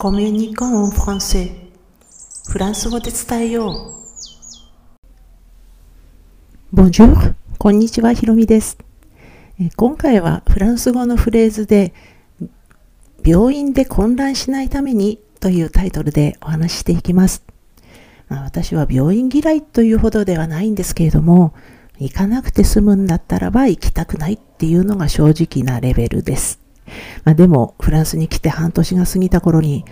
コミュニコンフランセフランス語で伝えよう。ボンジュール、こんにちは、ひろみです。今回はフランス語のフレーズで病院で混乱しないためにというタイトルでお話ししていきます。まあ、私は病院嫌いというほどではないんですけれども、行かなくて済むんだったらば行きたくないっていうのが正直なレベルです。まあ、でも、フランスに来て半年が過ぎた頃に、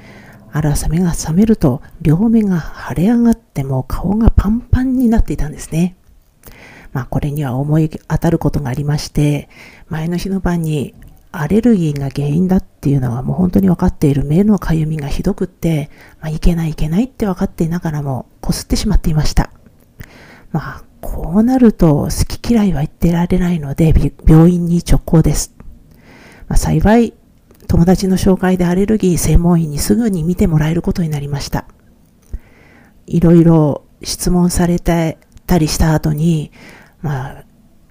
ある朝目が覚めると、両目が腫れ上がっても顔がパンパンになっていたんですね。まあ、これには思い当たることがありまして、前の日の晩にアレルギーが原因だっていうのはもう本当に分かっている目のかゆみがひどくって、まあ、いけないいけないって分かっていながらもこすってしまっていました。まあ、こうなると好き嫌いは言ってられないので病院に直行です。まあ、幸い、友達の紹介でアレルギー専門医にすぐに見てもらえることになりました。いろいろ質問されたりした後に、まあ、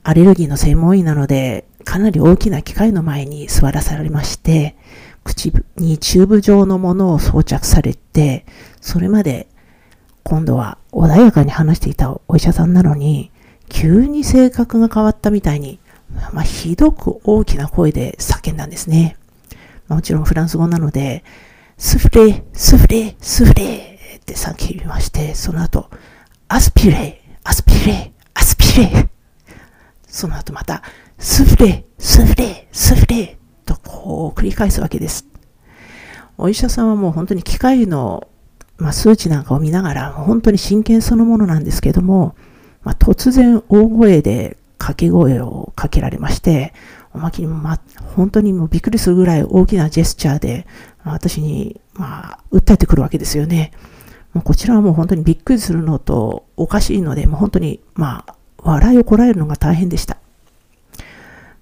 アレルギーの専門医なので、かなり大きな機械の前に座らされまして、口にチューブ状のものを装着されて、それまで今度は穏やかに話していたお医者さんなのに、急に性格が変わったみたいにまあ、ひどく大きな声で叫んだんですね。もちろんフランス語なので、スフレ、スフレ、スフレって叫びまして、その後、アスピレ、アスピレ、アスピレ。その後また、スフレ、スフレ、スフレとこう繰り返すわけです。お医者さんはもう本当に機械の、まあ、数値なんかを見ながら、本当に真剣そのものなんですけども、まあ、突然大声で掛け声をかけられまして、おまけに、ま、本当にもうびっくりするぐらい大きなジェスチャーで、私に、まあ、訴えてくるわけですよね。もうこちらはもう本当にびっくりするのとおかしいので、もう本当に、まあ、笑いをこらえるのが大変でした。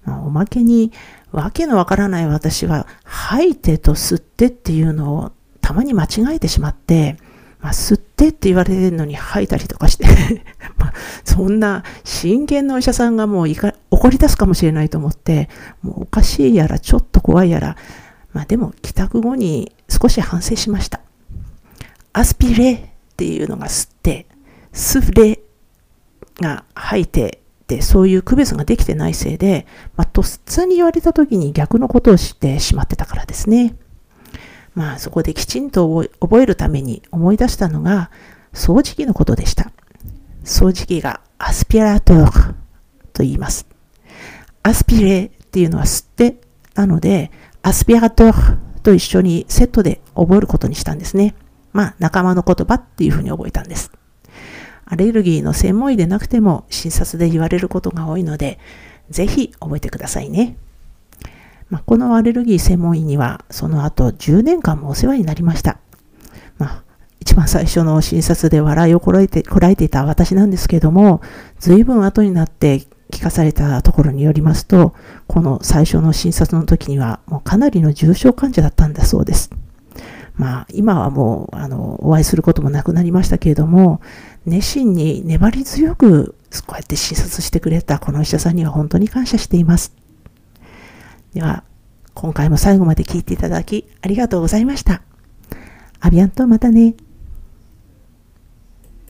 まあ、おまけに、わけのわからない私は、吐いてと吸ってっていうのをたまに間違えてしまって、まあ、吸ってって言われるのに吐いたりとかして、そんな真剣なお医者さんがもう怒り出すかもしれないと思って、もうおかしいやら、ちょっと怖いやら、まあでも帰宅後に少し反省しました。アスピレっていうのが吸って、スフレが吐いて、で、そういう区別ができてないせいで、まあ、とっさに言われた時に逆のことをしてしまってたからですね。まあそこできちんと覚えるために思い出したのが掃除機のことでした。掃除機がアスピラトーと言います。アスピレっていうのは吸ってなので、アスピラトーと一緒にセットで覚えることにしたんですね。まあ仲間の言葉っていうふうに覚えたんです。アレルギーの専門医でなくても診察で言われることが多いので、ぜひ覚えてくださいね。まあ、このアレルギー専門医にはその後10年間もお世話になりました。一番最初の診察で笑いをこらえてこらえていた私なんですけども、随分後になって聞かされたところによりますと、この最初の診察の時にはもうかなりの重症患者だったんだそうです。まあ、今はもう、あの、お会いすることもなくなりましたけれども、熱心に粘り強く、こうやって診察してくれたこの医者さんには本当に感謝しています。では、今回も最後まで聞いていただきありがとうございました。アビアンとまたね。